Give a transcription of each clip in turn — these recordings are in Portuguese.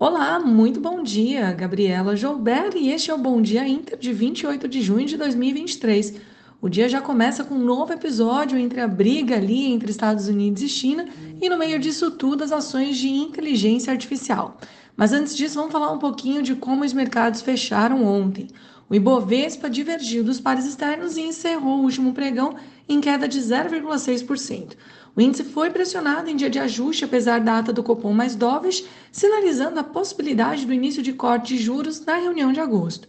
Olá, muito bom dia, Gabriela Joubert, e este é o Bom Dia Inter de 28 de junho de 2023. O dia já começa com um novo episódio entre a briga ali entre Estados Unidos e China e no meio disso tudo as ações de inteligência artificial. Mas antes disso, vamos falar um pouquinho de como os mercados fecharam ontem. O Ibovespa divergiu dos pares externos e encerrou o último pregão em queda de 0,6%. O índice foi pressionado em dia de ajuste, apesar da ata do Copom mais dovish, sinalizando a possibilidade do início de corte de juros na reunião de agosto.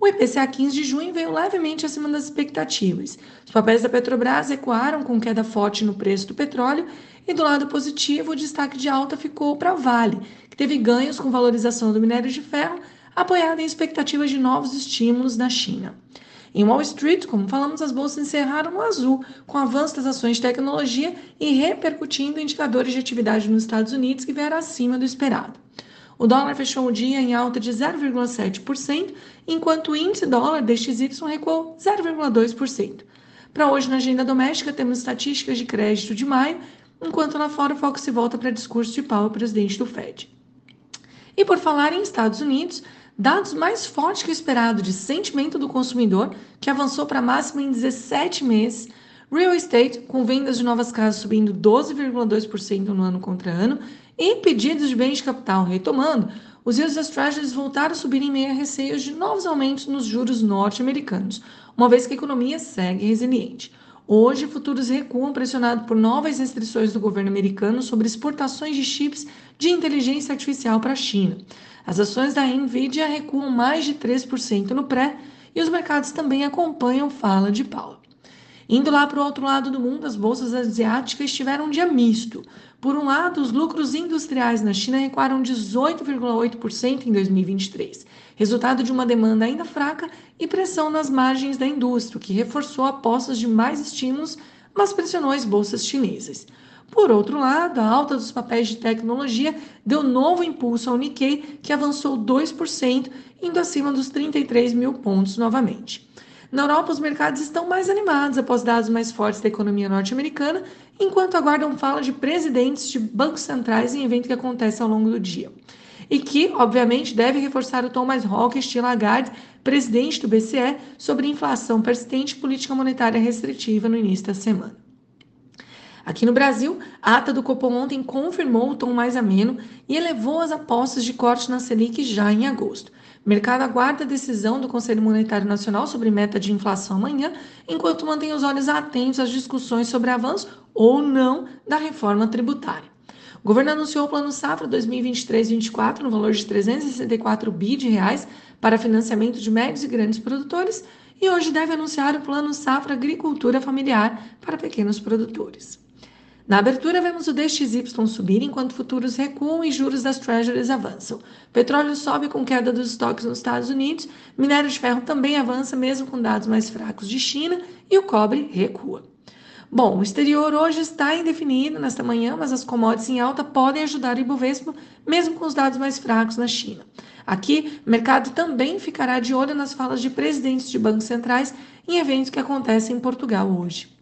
O IPCA 15 de junho veio levemente acima das expectativas. Os papéis da Petrobras recuaram com queda forte no preço do petróleo e do lado positivo, o destaque de alta ficou para a Vale, que teve ganhos com valorização do minério de ferro, apoiada em expectativas de novos estímulos na China. Em Wall Street, como falamos, as bolsas encerraram no azul, com avanço das ações de tecnologia e repercutindo indicadores de atividade nos Estados Unidos que vieram acima do esperado. O dólar fechou o dia em alta de 0,7%, enquanto o índice dólar DXY recuou 0,2%. Para hoje, na agenda doméstica, temos estatísticas de crédito de maio, enquanto lá fora o foco se volta para discurso de Powell, presidente do Fed. E por falar em Estados Unidos, dados mais fortes que o esperado de sentimento do consumidor, que avançou para máxima em 17 meses, real estate, com vendas de novas casas subindo 12,2% no ano contra ano, e pedidos de bens de capital retomando, os yields das Treasuries voltaram a subir em meio a receios de novos aumentos nos juros norte-americanos, uma vez que a economia segue resiliente. Hoje, futuros recuam pressionados por novas restrições do governo americano sobre exportações de chips de inteligência artificial para a China. As ações da Nvidia recuam mais de 3% no pré e os mercados também acompanham fala de Paulo. Indo lá para o outro lado do mundo, as bolsas asiáticas tiveram um dia misto. Por um lado, os lucros industriais na China recuaram 18,8% em 2023, resultado de uma demanda ainda fraca e pressão nas margens da indústria, que reforçou apostas de mais estímulos, mas pressionou as bolsas chinesas. Por outro lado, a alta dos papéis de tecnologia deu novo impulso ao Nikkei, que avançou 2%, indo acima dos 33 mil pontos novamente. Na Europa, os mercados estão mais animados após dados mais fortes da economia norte-americana, enquanto aguardam fala de presidentes de bancos centrais em evento que acontece ao longo do dia. E que, obviamente, deve reforçar o tom mais hawkish de Lagarde, presidente do BCE, sobre inflação persistente e política monetária restritiva no início da semana. Aqui no Brasil, a ata do Copom ontem confirmou o tom mais ameno e elevou as apostas de corte na Selic já em agosto. O mercado aguarda a decisão do Conselho Monetário Nacional sobre meta de inflação amanhã, enquanto mantém os olhos atentos às discussões sobre avanço ou não da reforma tributária. O governo anunciou o Plano Safra 2023-24 no valor de 364 bi de reais para financiamento de médios e grandes produtores e hoje deve anunciar o Plano Safra Agricultura Familiar para pequenos produtores. Na abertura, vemos o DXY subir enquanto futuros recuam e juros das treasuries avançam. petróleo sobe com queda dos estoques nos Estados Unidos, minério de ferro também avança, mesmo com dados mais fracos de China, e o cobre recua. Bom, o exterior hoje está indefinido nesta manhã, mas as commodities em alta podem ajudar o Ibovespa, mesmo com os dados mais fracos na China. Aqui, o mercado também ficará de olho nas falas de presidentes de bancos centrais em eventos que acontecem em Portugal hoje.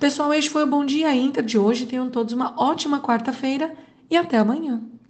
Pessoal, este foi o Bom Dia Inter de hoje. Tenham todos uma ótima quarta-feira e até amanhã.